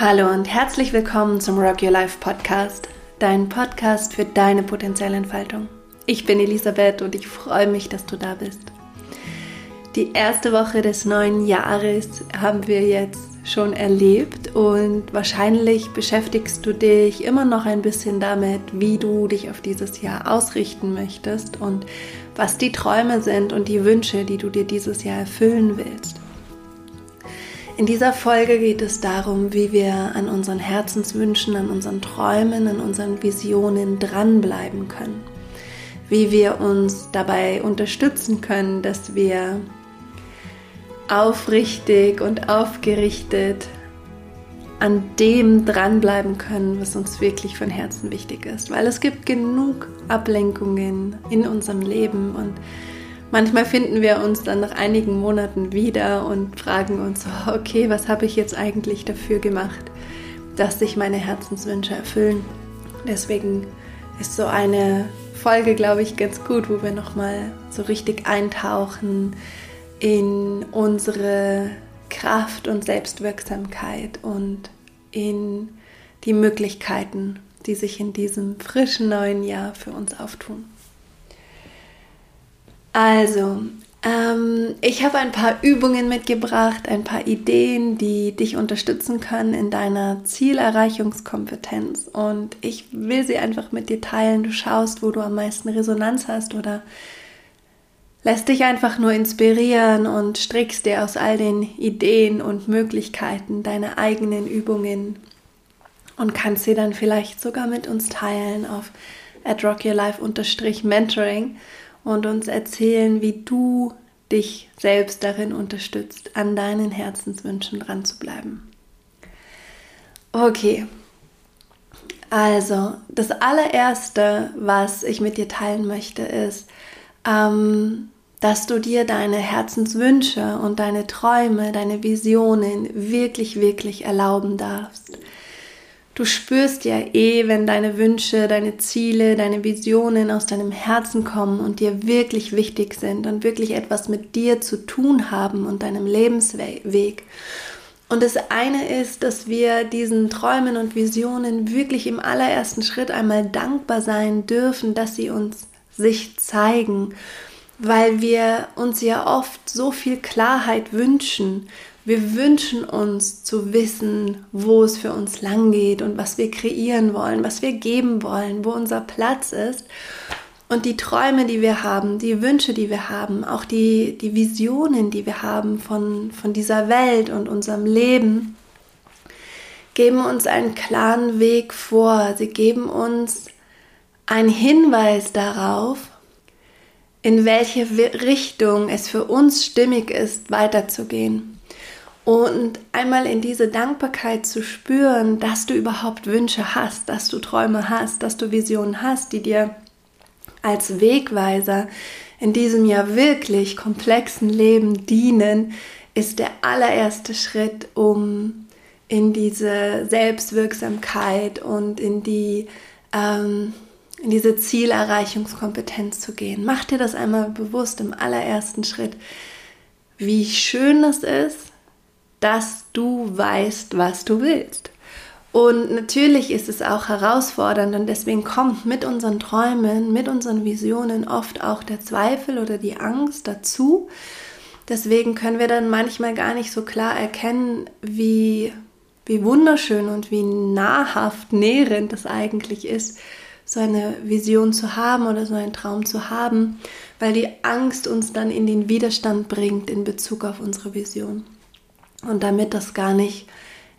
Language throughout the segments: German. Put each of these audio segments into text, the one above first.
Hallo und herzlich willkommen zum Rock Your Life Podcast, dein Podcast für deine potenzielle Entfaltung. Ich bin Elisabeth und ich freue mich, dass du da bist. Die erste Woche des neuen Jahres haben wir jetzt schon erlebt und wahrscheinlich beschäftigst du dich immer noch ein bisschen damit, wie du dich auf dieses Jahr ausrichten möchtest und was die Träume sind und die Wünsche, die du dir dieses Jahr erfüllen willst. In dieser Folge geht es darum, wie wir an unseren Herzenswünschen, an unseren Träumen, an unseren Visionen dranbleiben können. Wie wir uns dabei unterstützen können, dass wir aufrichtig und aufgerichtet an dem dranbleiben können, was uns wirklich von Herzen wichtig ist. Weil es gibt genug Ablenkungen in unserem Leben und Manchmal finden wir uns dann nach einigen Monaten wieder und fragen uns, okay, was habe ich jetzt eigentlich dafür gemacht, dass sich meine Herzenswünsche erfüllen. Deswegen ist so eine Folge, glaube ich, ganz gut, wo wir nochmal so richtig eintauchen in unsere Kraft und Selbstwirksamkeit und in die Möglichkeiten, die sich in diesem frischen neuen Jahr für uns auftun. Also, ähm, ich habe ein paar Übungen mitgebracht, ein paar Ideen, die dich unterstützen können in deiner Zielerreichungskompetenz. Und ich will sie einfach mit dir teilen. Du schaust, wo du am meisten Resonanz hast oder lässt dich einfach nur inspirieren und strickst dir aus all den Ideen und Möglichkeiten deine eigenen Übungen und kannst sie dann vielleicht sogar mit uns teilen auf at rockyourlife-mentoring und uns erzählen, wie du dich selbst darin unterstützt, an deinen Herzenswünschen dran zu bleiben. Okay, also das allererste, was ich mit dir teilen möchte, ist, ähm, dass du dir deine Herzenswünsche und deine Träume, deine Visionen wirklich, wirklich erlauben darfst. Du spürst ja eh, wenn deine Wünsche, deine Ziele, deine Visionen aus deinem Herzen kommen und dir wirklich wichtig sind und wirklich etwas mit dir zu tun haben und deinem Lebensweg. Und das eine ist, dass wir diesen Träumen und Visionen wirklich im allerersten Schritt einmal dankbar sein dürfen, dass sie uns sich zeigen, weil wir uns ja oft so viel Klarheit wünschen wir wünschen uns zu wissen, wo es für uns lang geht und was wir kreieren wollen, was wir geben wollen, wo unser Platz ist. Und die Träume, die wir haben, die Wünsche, die wir haben, auch die, die Visionen, die wir haben von, von dieser Welt und unserem Leben, geben uns einen klaren Weg vor. Sie geben uns einen Hinweis darauf, in welche Richtung es für uns stimmig ist, weiterzugehen. Und einmal in diese Dankbarkeit zu spüren, dass du überhaupt Wünsche hast, dass du Träume hast, dass du Visionen hast, die dir als Wegweiser in diesem ja wirklich komplexen Leben dienen, ist der allererste Schritt, um in diese Selbstwirksamkeit und in die ähm, in diese Zielerreichungskompetenz zu gehen. Mach dir das einmal bewusst im allerersten Schritt, wie schön das ist, dass du weißt, was du willst. Und natürlich ist es auch herausfordernd und deswegen kommt mit unseren Träumen, mit unseren Visionen oft auch der Zweifel oder die Angst dazu. Deswegen können wir dann manchmal gar nicht so klar erkennen, wie, wie wunderschön und wie nahrhaft nährend es eigentlich ist, so eine Vision zu haben oder so einen Traum zu haben, weil die Angst uns dann in den Widerstand bringt in Bezug auf unsere Vision. Und damit das gar nicht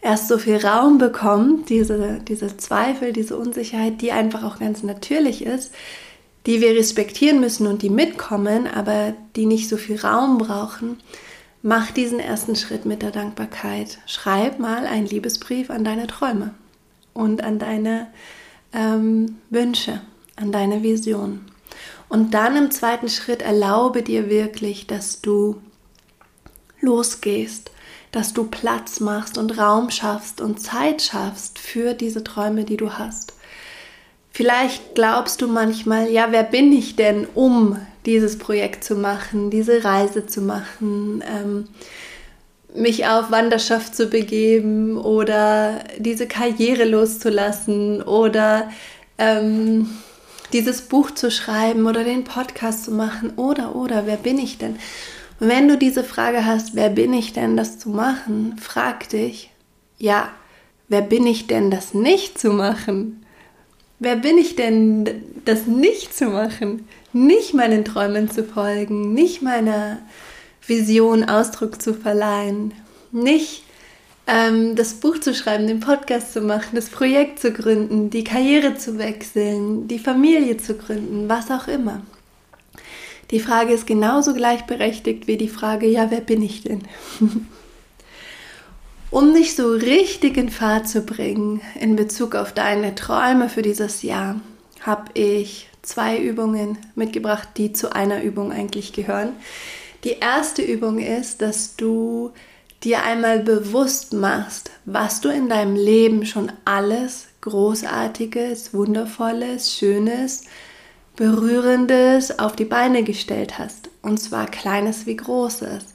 erst so viel Raum bekommt, diese, diese Zweifel, diese Unsicherheit, die einfach auch ganz natürlich ist, die wir respektieren müssen und die mitkommen, aber die nicht so viel Raum brauchen, mach diesen ersten Schritt mit der Dankbarkeit. Schreib mal einen Liebesbrief an deine Träume und an deine ähm, Wünsche, an deine Vision. Und dann im zweiten Schritt erlaube dir wirklich, dass du losgehst dass du Platz machst und Raum schaffst und Zeit schaffst für diese Träume, die du hast. Vielleicht glaubst du manchmal, ja, wer bin ich denn, um dieses Projekt zu machen, diese Reise zu machen? Ähm, mich auf Wanderschaft zu begeben oder diese Karriere loszulassen oder ähm, dieses Buch zu schreiben oder den Podcast zu machen oder oder wer bin ich denn? Wenn du diese Frage hast, wer bin ich denn, das zu machen, frag dich, ja, wer bin ich denn, das nicht zu machen? Wer bin ich denn, das nicht zu machen? Nicht meinen Träumen zu folgen, nicht meiner Vision Ausdruck zu verleihen, nicht ähm, das Buch zu schreiben, den Podcast zu machen, das Projekt zu gründen, die Karriere zu wechseln, die Familie zu gründen, was auch immer. Die Frage ist genauso gleichberechtigt wie die Frage, ja, wer bin ich denn? um dich so richtig in Fahrt zu bringen in Bezug auf deine Träume für dieses Jahr, habe ich zwei Übungen mitgebracht, die zu einer Übung eigentlich gehören. Die erste Übung ist, dass du dir einmal bewusst machst, was du in deinem Leben schon alles Großartiges, Wundervolles, Schönes, Berührendes auf die Beine gestellt hast. Und zwar Kleines wie Großes.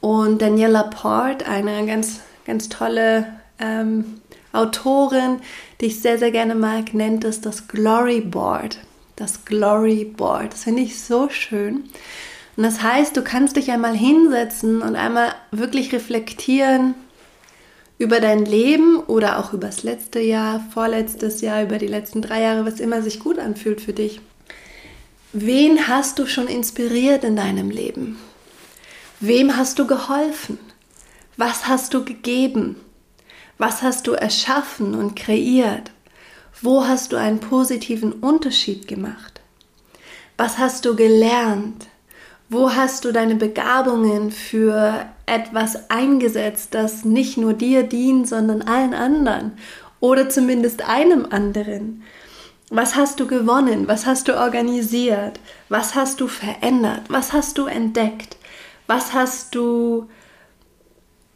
Und Daniela Port, eine ganz, ganz tolle ähm, Autorin, die ich sehr, sehr gerne mag, nennt es das Glory Board. Das Glory Board. Das finde ich so schön. Und das heißt, du kannst dich einmal hinsetzen und einmal wirklich reflektieren über dein Leben oder auch über das letzte Jahr, vorletztes Jahr, über die letzten drei Jahre, was immer sich gut anfühlt für dich. Wen hast du schon inspiriert in deinem Leben? Wem hast du geholfen? Was hast du gegeben? Was hast du erschaffen und kreiert? Wo hast du einen positiven Unterschied gemacht? Was hast du gelernt? Wo hast du deine Begabungen für etwas eingesetzt, das nicht nur dir dient, sondern allen anderen oder zumindest einem anderen? Was hast du gewonnen? Was hast du organisiert? Was hast du verändert? Was hast du entdeckt? Was hast du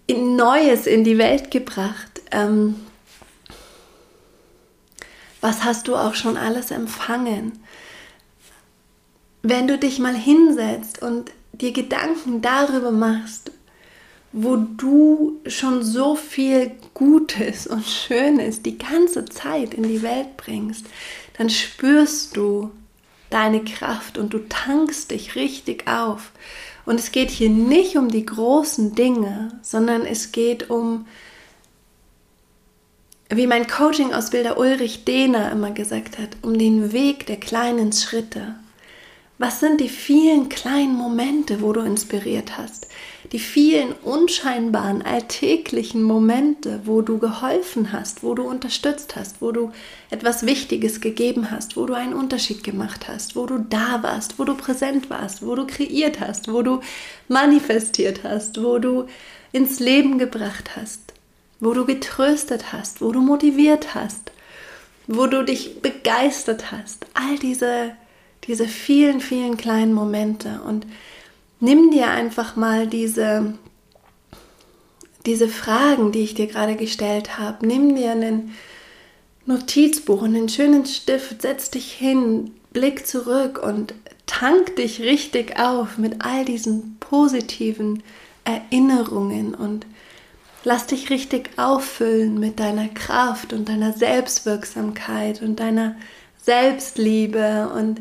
in Neues in die Welt gebracht? Ähm, was hast du auch schon alles empfangen? wenn du dich mal hinsetzt und dir Gedanken darüber machst, wo du schon so viel Gutes und Schönes die ganze Zeit in die Welt bringst, dann spürst du deine Kraft und du tankst dich richtig auf. Und es geht hier nicht um die großen Dinge, sondern es geht um, wie mein Coaching-Ausbilder Ulrich Dehner immer gesagt hat, um den Weg der kleinen Schritte. Was sind die vielen kleinen Momente, wo du inspiriert hast? Die vielen unscheinbaren, alltäglichen Momente, wo du geholfen hast, wo du unterstützt hast, wo du etwas Wichtiges gegeben hast, wo du einen Unterschied gemacht hast, wo du da warst, wo du präsent warst, wo du kreiert hast, wo du manifestiert hast, wo du ins Leben gebracht hast, wo du getröstet hast, wo du motiviert hast, wo du dich begeistert hast. All diese diese vielen, vielen kleinen Momente und nimm dir einfach mal diese, diese Fragen, die ich dir gerade gestellt habe, nimm dir einen Notizbuch und einen schönen Stift, setz dich hin, blick zurück und tank dich richtig auf mit all diesen positiven Erinnerungen und lass dich richtig auffüllen mit deiner Kraft und deiner Selbstwirksamkeit und deiner Selbstliebe und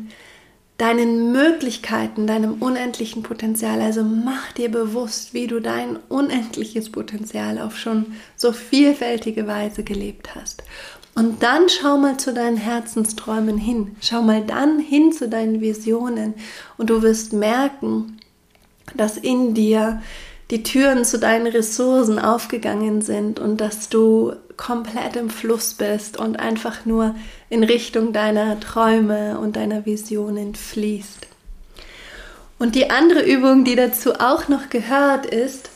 deinen Möglichkeiten, deinem unendlichen Potenzial. Also mach dir bewusst, wie du dein unendliches Potenzial auf schon so vielfältige Weise gelebt hast. Und dann schau mal zu deinen Herzensträumen hin. Schau mal dann hin zu deinen Visionen und du wirst merken, dass in dir die Türen zu deinen Ressourcen aufgegangen sind und dass du komplett im Fluss bist und einfach nur in Richtung deiner Träume und deiner Visionen fließt. Und die andere Übung, die dazu auch noch gehört, ist,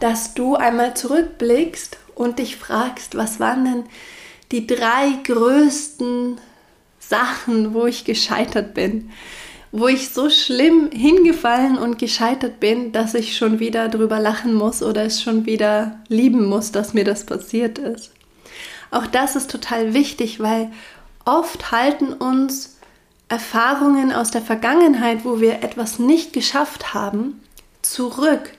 dass du einmal zurückblickst und dich fragst, was waren denn die drei größten Sachen, wo ich gescheitert bin? Wo ich so schlimm hingefallen und gescheitert bin, dass ich schon wieder drüber lachen muss oder es schon wieder lieben muss, dass mir das passiert ist. Auch das ist total wichtig, weil oft halten uns Erfahrungen aus der Vergangenheit, wo wir etwas nicht geschafft haben, zurück.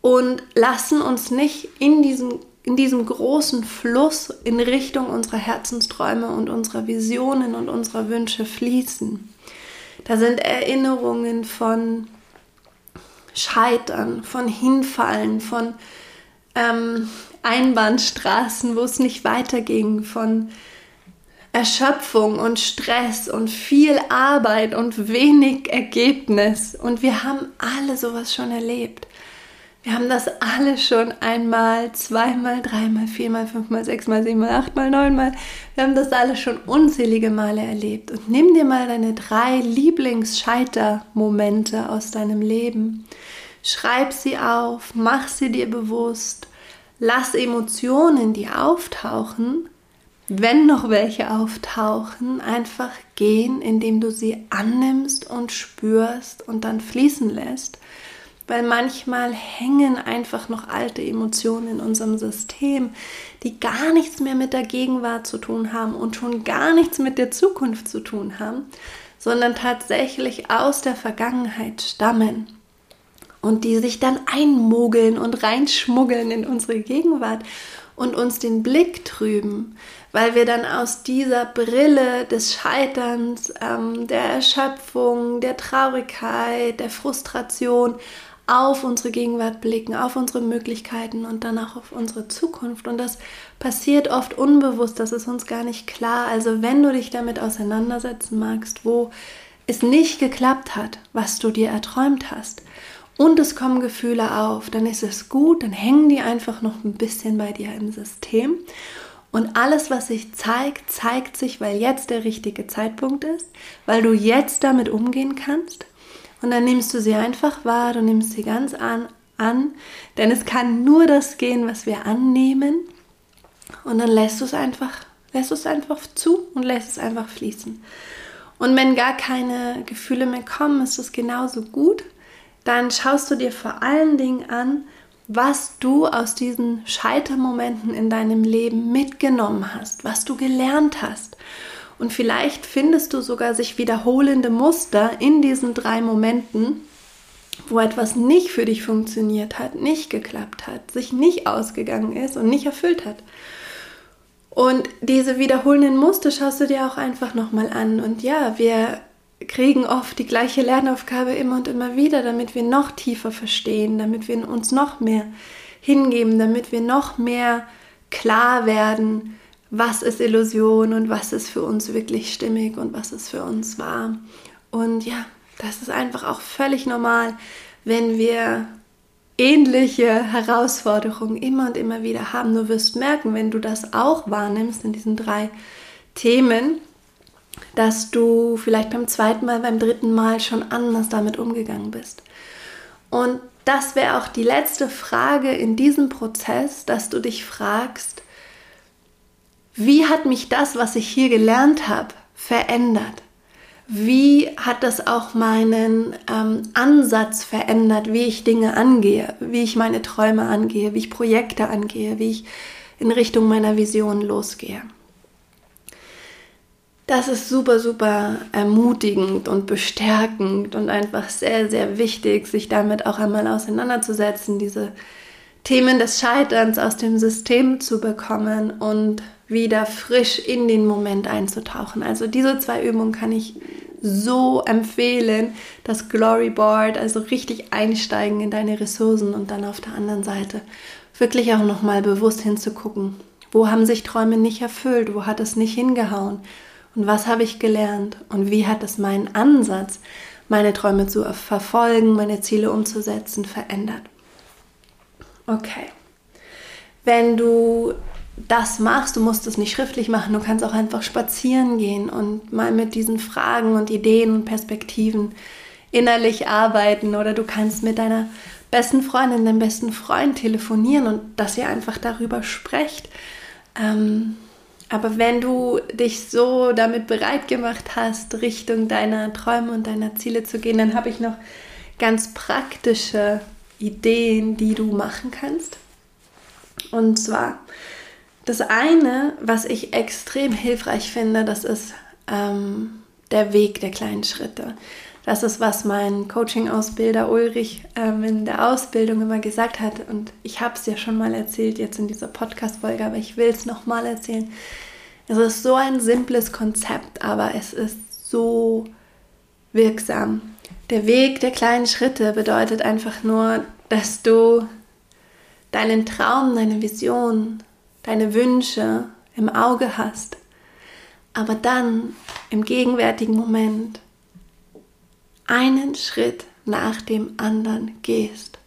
und lassen uns nicht in diesem, in diesem großen Fluss in Richtung unserer Herzensträume und unserer Visionen und unserer Wünsche fließen. Da sind Erinnerungen von Scheitern, von Hinfallen, von ähm, Einbahnstraßen, wo es nicht weiterging, von Erschöpfung und Stress und viel Arbeit und wenig Ergebnis. Und wir haben alle sowas schon erlebt. Wir haben das alle schon einmal, zweimal, dreimal, viermal, fünfmal, sechsmal, siebenmal, achtmal, neunmal. Wir haben das alle schon unzählige Male erlebt. Und nimm dir mal deine drei Lieblingsscheitermomente aus deinem Leben. Schreib sie auf, mach sie dir bewusst. Lass Emotionen, die auftauchen, wenn noch welche auftauchen, einfach gehen, indem du sie annimmst und spürst und dann fließen lässt weil manchmal hängen einfach noch alte Emotionen in unserem System, die gar nichts mehr mit der Gegenwart zu tun haben und schon gar nichts mit der Zukunft zu tun haben, sondern tatsächlich aus der Vergangenheit stammen und die sich dann einmogeln und reinschmuggeln in unsere Gegenwart und uns den Blick trüben, weil wir dann aus dieser Brille des Scheiterns, ähm, der Erschöpfung, der Traurigkeit, der Frustration auf unsere Gegenwart blicken, auf unsere Möglichkeiten und dann auch auf unsere Zukunft. Und das passiert oft unbewusst, das ist uns gar nicht klar. Also wenn du dich damit auseinandersetzen magst, wo es nicht geklappt hat, was du dir erträumt hast, und es kommen Gefühle auf, dann ist es gut, dann hängen die einfach noch ein bisschen bei dir im System. Und alles, was sich zeigt, zeigt sich, weil jetzt der richtige Zeitpunkt ist, weil du jetzt damit umgehen kannst und dann nimmst du sie einfach wahr, du nimmst sie ganz an, an, denn es kann nur das gehen, was wir annehmen. Und dann lässt du es einfach, lässt es einfach zu und lässt es einfach fließen. Und wenn gar keine Gefühle mehr kommen, ist es genauso gut. Dann schaust du dir vor allen Dingen an, was du aus diesen Scheitermomenten in deinem Leben mitgenommen hast, was du gelernt hast. Und vielleicht findest du sogar sich wiederholende Muster in diesen drei Momenten, wo etwas nicht für dich funktioniert hat, nicht geklappt hat, sich nicht ausgegangen ist und nicht erfüllt hat. Und diese wiederholenden Muster schaust du dir auch einfach nochmal an. Und ja, wir kriegen oft die gleiche Lernaufgabe immer und immer wieder, damit wir noch tiefer verstehen, damit wir uns noch mehr hingeben, damit wir noch mehr klar werden, was ist Illusion und was ist für uns wirklich stimmig und was ist für uns wahr. Und ja, das ist einfach auch völlig normal, wenn wir ähnliche Herausforderungen immer und immer wieder haben. Du wirst merken, wenn du das auch wahrnimmst in diesen drei Themen, dass du vielleicht beim zweiten Mal, beim dritten Mal schon anders damit umgegangen bist. Und das wäre auch die letzte Frage in diesem Prozess, dass du dich fragst, wie hat mich das, was ich hier gelernt habe, verändert? Wie hat das auch meinen ähm, Ansatz verändert, wie ich Dinge angehe, wie ich meine Träume angehe, wie ich Projekte angehe, wie ich in Richtung meiner Vision losgehe? Das ist super, super ermutigend und bestärkend und einfach sehr, sehr wichtig, sich damit auch einmal auseinanderzusetzen, diese Themen des Scheiterns aus dem System zu bekommen und wieder frisch in den Moment einzutauchen. Also diese zwei Übungen kann ich so empfehlen, das Glory Board, also richtig einsteigen in deine Ressourcen und dann auf der anderen Seite wirklich auch nochmal bewusst hinzugucken. Wo haben sich Träume nicht erfüllt? Wo hat es nicht hingehauen? Und was habe ich gelernt? Und wie hat es meinen Ansatz, meine Träume zu verfolgen, meine Ziele umzusetzen, verändert? Okay. Wenn du das machst, du musst es nicht schriftlich machen, du kannst auch einfach spazieren gehen und mal mit diesen Fragen und Ideen und Perspektiven innerlich arbeiten oder du kannst mit deiner besten Freundin, deinem besten Freund telefonieren und dass ihr einfach darüber sprecht. Ähm, aber wenn du dich so damit bereit gemacht hast, Richtung deiner Träume und deiner Ziele zu gehen, dann habe ich noch ganz praktische Ideen, die du machen kannst. Und zwar das eine, was ich extrem hilfreich finde, das ist ähm, der Weg der kleinen Schritte. Das ist, was mein Coaching-Ausbilder Ulrich ähm, in der Ausbildung immer gesagt hat. Und ich habe es ja schon mal erzählt, jetzt in dieser Podcast-Folge, aber ich will es nochmal erzählen. Es ist so ein simples Konzept, aber es ist so wirksam. Der Weg der kleinen Schritte bedeutet einfach nur, dass du deinen Traum, deine Vision, deine Wünsche im Auge hast, aber dann im gegenwärtigen Moment einen Schritt nach dem anderen gehst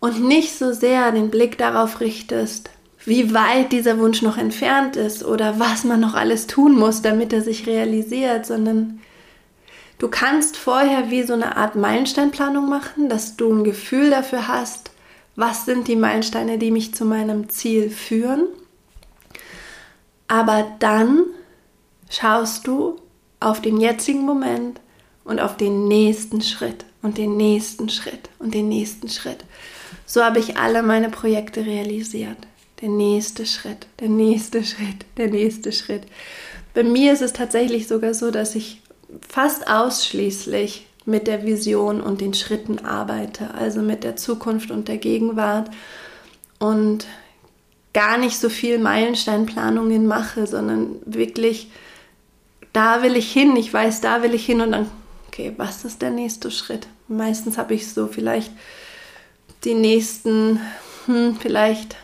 und nicht so sehr den Blick darauf richtest, wie weit dieser Wunsch noch entfernt ist oder was man noch alles tun muss, damit er sich realisiert, sondern du kannst vorher wie so eine Art Meilensteinplanung machen, dass du ein Gefühl dafür hast, was sind die Meilensteine, die mich zu meinem Ziel führen. Aber dann schaust du auf den jetzigen Moment und auf den nächsten Schritt und den nächsten Schritt und den nächsten Schritt. So habe ich alle meine Projekte realisiert. Der nächste Schritt, der nächste Schritt, der nächste Schritt. Bei mir ist es tatsächlich sogar so, dass ich fast ausschließlich mit der Vision und den Schritten arbeite, also mit der Zukunft und der Gegenwart und gar nicht so viel Meilensteinplanungen mache, sondern wirklich, da will ich hin, ich weiß, da will ich hin und dann okay, was ist der nächste Schritt? Meistens habe ich so vielleicht die nächsten, hm, vielleicht,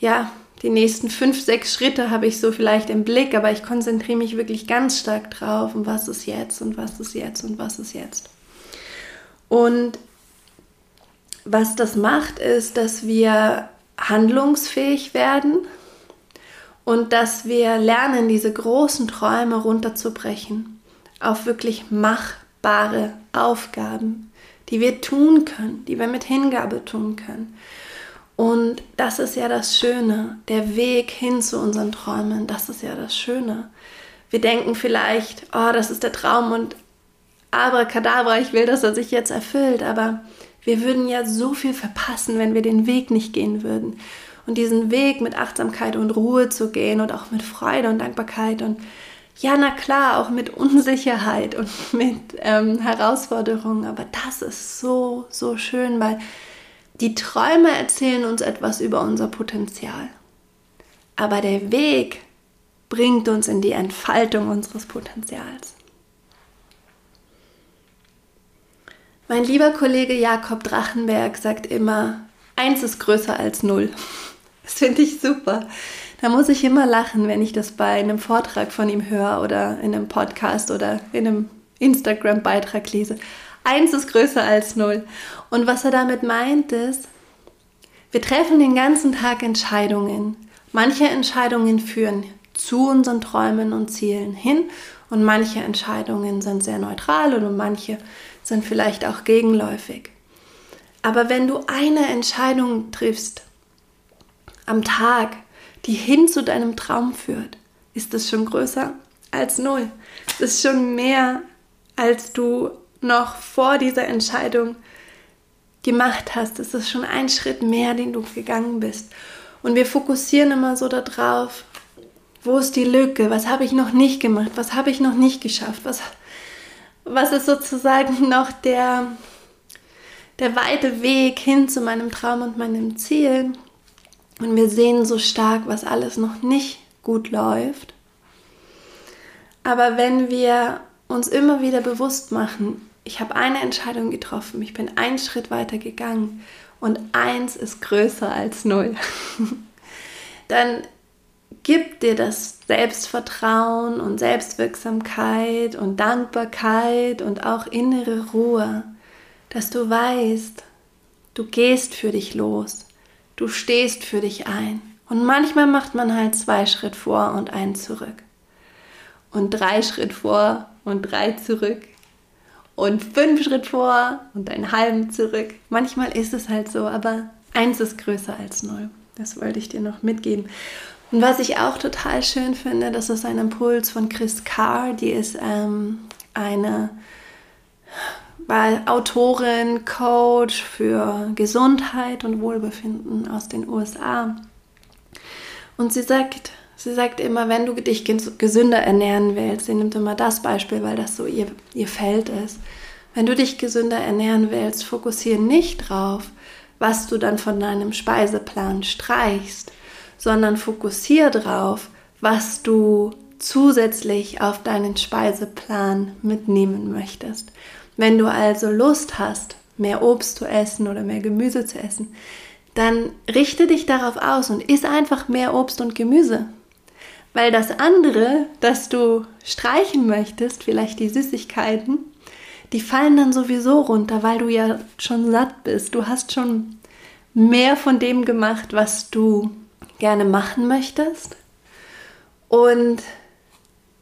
ja, die nächsten fünf, sechs Schritte habe ich so vielleicht im Blick, aber ich konzentriere mich wirklich ganz stark drauf, und was ist jetzt und was ist jetzt und was ist jetzt. Und was das macht, ist, dass wir handlungsfähig werden und dass wir lernen, diese großen Träume runterzubrechen auf wirklich machbare Aufgaben, die wir tun können, die wir mit Hingabe tun können. Und das ist ja das Schöne, der Weg hin zu unseren Träumen, das ist ja das Schöne. Wir denken vielleicht, oh, das ist der Traum und abracadabra, ich will, dass er sich jetzt erfüllt, aber wir würden ja so viel verpassen, wenn wir den Weg nicht gehen würden. Und diesen Weg mit Achtsamkeit und Ruhe zu gehen und auch mit Freude und Dankbarkeit und ja, na klar, auch mit Unsicherheit und mit ähm, Herausforderungen, aber das ist so, so schön, weil die Träume erzählen uns etwas über unser Potenzial. Aber der Weg bringt uns in die Entfaltung unseres Potenzials. Mein lieber Kollege Jakob Drachenberg sagt immer, eins ist größer als null. Das finde ich super. Da muss ich immer lachen, wenn ich das bei einem Vortrag von ihm höre oder in einem Podcast oder in einem Instagram-Beitrag lese. Eins ist größer als null. Und was er damit meint ist, wir treffen den ganzen Tag Entscheidungen. Manche Entscheidungen führen zu unseren Träumen und Zielen hin und manche Entscheidungen sind sehr neutral und manche sind vielleicht auch gegenläufig. Aber wenn du eine Entscheidung triffst am Tag, die hin zu deinem Traum führt, ist das schon größer als null. Das ist schon mehr, als du noch vor dieser Entscheidung gemacht hast. Das ist schon ein Schritt mehr, den du gegangen bist. Und wir fokussieren immer so darauf, wo ist die Lücke? Was habe ich noch nicht gemacht? Was habe ich noch nicht geschafft? Was, was ist sozusagen noch der, der weite Weg hin zu meinem Traum und meinem Ziel? Und wir sehen so stark, was alles noch nicht gut läuft. Aber wenn wir uns immer wieder bewusst machen, ich habe eine Entscheidung getroffen, ich bin einen Schritt weiter gegangen und eins ist größer als null, dann gibt dir das Selbstvertrauen und Selbstwirksamkeit und Dankbarkeit und auch innere Ruhe, dass du weißt, du gehst für dich los Du stehst für dich ein. Und manchmal macht man halt zwei Schritt vor und einen zurück. Und drei Schritt vor und drei zurück. Und fünf Schritt vor und einen halben zurück. Manchmal ist es halt so, aber eins ist größer als null. Das wollte ich dir noch mitgeben. Und was ich auch total schön finde, das ist ein Impuls von Chris Carr. Die ist ähm, eine Autorin, Coach für Gesundheit und Wohlbefinden aus den USA. Und sie sagt, Sie sagt immer, wenn du dich gesünder ernähren willst, sie nimmt immer das Beispiel, weil das so ihr, ihr Feld ist. Wenn du dich gesünder ernähren willst, fokussiere nicht drauf, was du dann von deinem Speiseplan streichst, sondern fokussiere drauf, was du zusätzlich auf deinen Speiseplan mitnehmen möchtest. Wenn du also Lust hast, mehr Obst zu essen oder mehr Gemüse zu essen, dann richte dich darauf aus und iss einfach mehr Obst und Gemüse. Weil das andere, das du streichen möchtest, vielleicht die Süßigkeiten, die fallen dann sowieso runter, weil du ja schon satt bist. Du hast schon mehr von dem gemacht, was du gerne machen möchtest und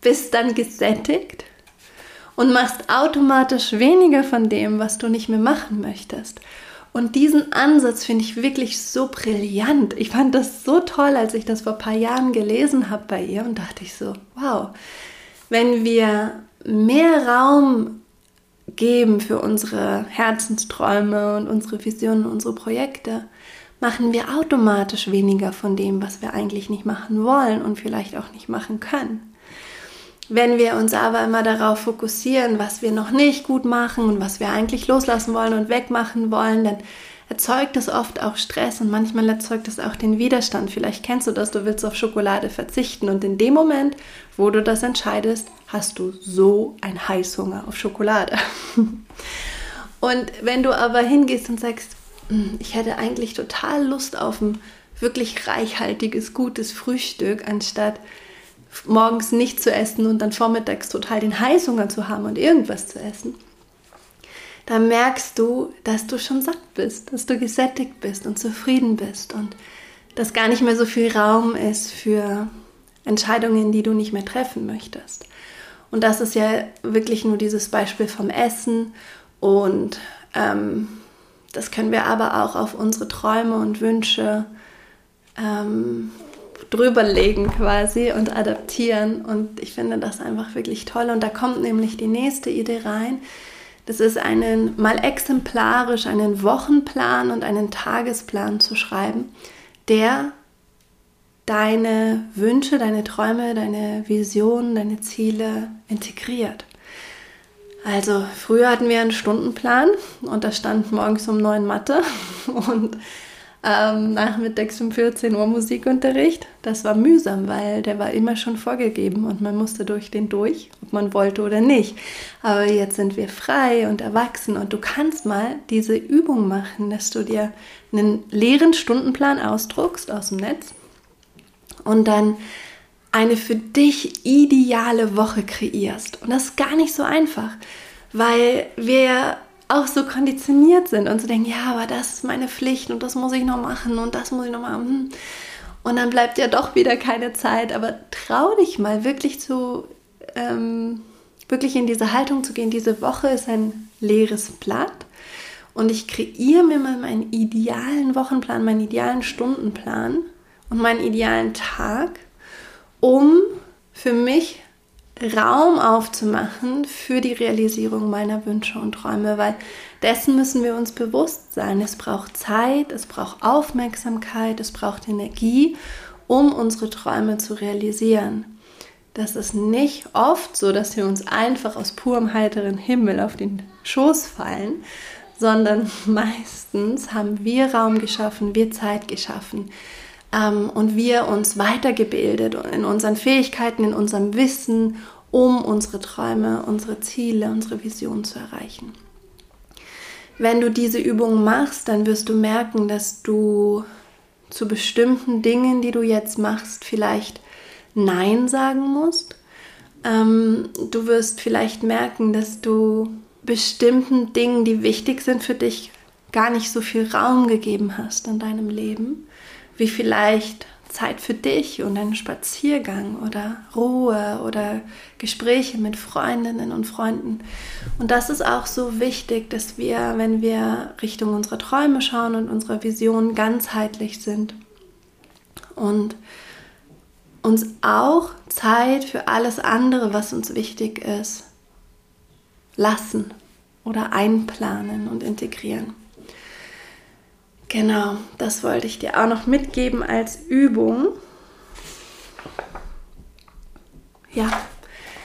bist dann gesättigt und machst automatisch weniger von dem, was du nicht mehr machen möchtest. Und diesen Ansatz finde ich wirklich so brillant. Ich fand das so toll, als ich das vor ein paar Jahren gelesen habe bei ihr und dachte ich so, wow, wenn wir mehr Raum geben für unsere Herzensträume und unsere Visionen, unsere Projekte, machen wir automatisch weniger von dem, was wir eigentlich nicht machen wollen und vielleicht auch nicht machen können. Wenn wir uns aber immer darauf fokussieren, was wir noch nicht gut machen und was wir eigentlich loslassen wollen und wegmachen wollen, dann erzeugt das oft auch Stress und manchmal erzeugt es auch den Widerstand. Vielleicht kennst du das, du willst auf Schokolade verzichten und in dem Moment, wo du das entscheidest, hast du so einen Heißhunger auf Schokolade. und wenn du aber hingehst und sagst, ich hätte eigentlich total Lust auf ein wirklich reichhaltiges, gutes Frühstück, anstatt morgens nicht zu essen und dann vormittags total den Heißhunger zu haben und irgendwas zu essen, dann merkst du, dass du schon satt bist, dass du gesättigt bist und zufrieden bist und dass gar nicht mehr so viel Raum ist für Entscheidungen, die du nicht mehr treffen möchtest. Und das ist ja wirklich nur dieses Beispiel vom Essen und ähm, das können wir aber auch auf unsere Träume und Wünsche ähm, drüberlegen quasi und adaptieren. Und ich finde das einfach wirklich toll. Und da kommt nämlich die nächste Idee rein. Das ist einen mal exemplarisch einen Wochenplan und einen Tagesplan zu schreiben, der deine Wünsche, deine Träume, deine Visionen, deine Ziele integriert. Also früher hatten wir einen Stundenplan und da stand morgens um neun Mathe und ähm, nachmittags um 14 Uhr Musikunterricht. Das war mühsam, weil der war immer schon vorgegeben und man musste durch den durch, ob man wollte oder nicht. Aber jetzt sind wir frei und erwachsen und du kannst mal diese Übung machen, dass du dir einen leeren Stundenplan ausdruckst aus dem Netz und dann eine für dich ideale Woche kreierst. Und das ist gar nicht so einfach, weil wir auch so konditioniert sind und zu denken, ja, aber das ist meine Pflicht und das muss ich noch machen und das muss ich noch machen. Und dann bleibt ja doch wieder keine Zeit. Aber trau dich mal wirklich zu, ähm, wirklich in diese Haltung zu gehen. Diese Woche ist ein leeres Blatt und ich kreiere mir mal meinen idealen Wochenplan, meinen idealen Stundenplan und meinen idealen Tag, um für mich Raum aufzumachen für die Realisierung meiner Wünsche und Träume, weil dessen müssen wir uns bewusst sein. Es braucht Zeit, es braucht Aufmerksamkeit, es braucht Energie, um unsere Träume zu realisieren. Das ist nicht oft so, dass wir uns einfach aus purem heiteren Himmel auf den Schoß fallen, sondern meistens haben wir Raum geschaffen, wir Zeit geschaffen ähm, und wir uns weitergebildet in unseren Fähigkeiten, in unserem Wissen, um unsere Träume, unsere Ziele, unsere Vision zu erreichen. Wenn du diese Übung machst, dann wirst du merken, dass du zu bestimmten Dingen, die du jetzt machst, vielleicht Nein sagen musst. Ähm, du wirst vielleicht merken, dass du bestimmten Dingen, die wichtig sind für dich, gar nicht so viel Raum gegeben hast in deinem Leben wie vielleicht Zeit für dich und einen Spaziergang oder Ruhe oder Gespräche mit Freundinnen und Freunden. Und das ist auch so wichtig, dass wir, wenn wir Richtung unserer Träume schauen und unserer Vision ganzheitlich sind und uns auch Zeit für alles andere, was uns wichtig ist, lassen oder einplanen und integrieren. Genau, das wollte ich dir auch noch mitgeben als Übung. ja,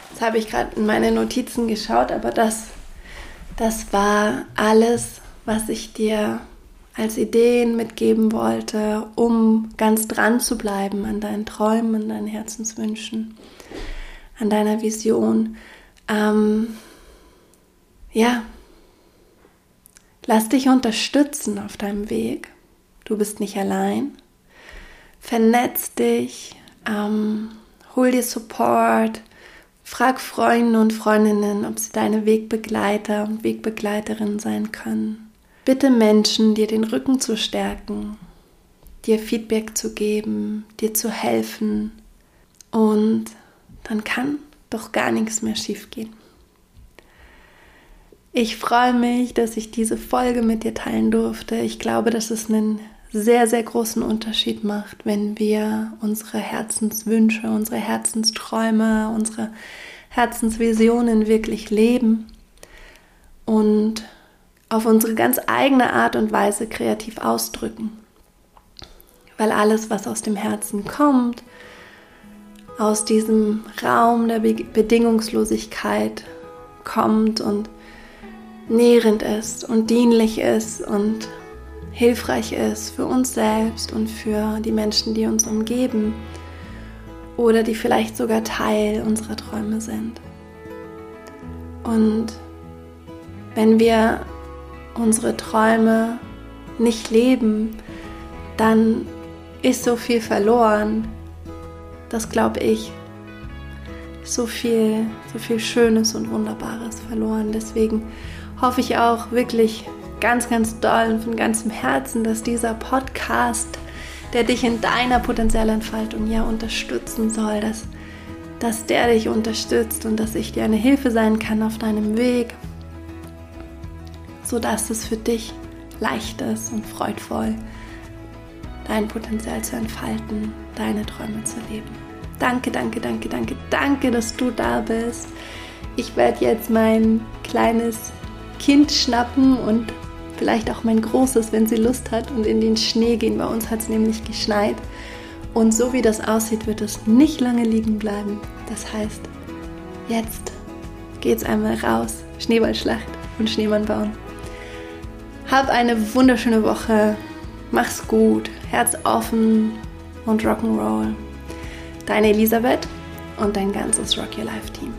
jetzt habe ich gerade in meine Notizen geschaut, aber das, das war alles, was ich dir als Ideen mitgeben wollte, um ganz dran zu bleiben an deinen Träumen, an deinen Herzenswünschen, an deiner Vision. Ähm, ja, lass dich unterstützen auf deinem Weg. Du bist nicht allein. Vernetz dich, ähm, hol dir Support, frag Freunde und Freundinnen, ob sie deine Wegbegleiter und Wegbegleiterinnen sein können. Bitte Menschen, dir den Rücken zu stärken, dir Feedback zu geben, dir zu helfen und dann kann doch gar nichts mehr schiefgehen. Ich freue mich, dass ich diese Folge mit dir teilen durfte. Ich glaube, dass es einen sehr, sehr großen Unterschied macht, wenn wir unsere Herzenswünsche, unsere Herzensträume, unsere Herzensvisionen wirklich leben und auf unsere ganz eigene Art und Weise kreativ ausdrücken. Weil alles, was aus dem Herzen kommt, aus diesem Raum der Be Bedingungslosigkeit kommt und nährend ist und dienlich ist und hilfreich ist für uns selbst und für die Menschen, die uns umgeben oder die vielleicht sogar Teil unserer Träume sind. Und wenn wir unsere Träume nicht leben, dann ist so viel verloren. Das glaube ich. So viel, so viel Schönes und Wunderbares verloren. Deswegen hoffe ich auch wirklich ganz, ganz doll und von ganzem Herzen, dass dieser Podcast, der dich in deiner Potenzialentfaltung ja unterstützen soll, dass, dass der dich unterstützt und dass ich dir eine Hilfe sein kann auf deinem Weg, sodass es für dich leicht ist und freudvoll, dein Potenzial zu entfalten, deine Träume zu leben. Danke, danke, danke, danke, danke, dass du da bist. Ich werde jetzt mein kleines Kind schnappen und vielleicht auch mein großes, wenn sie Lust hat und in den Schnee gehen. Bei uns hat es nämlich geschneit. Und so wie das aussieht, wird es nicht lange liegen bleiben. Das heißt, jetzt geht's einmal raus, Schneeballschlacht und Schneemann bauen. Hab eine wunderschöne Woche. Mach's gut. Herz offen und Rock'n'Roll. Deine Elisabeth und dein ganzes Rock Your Life Team.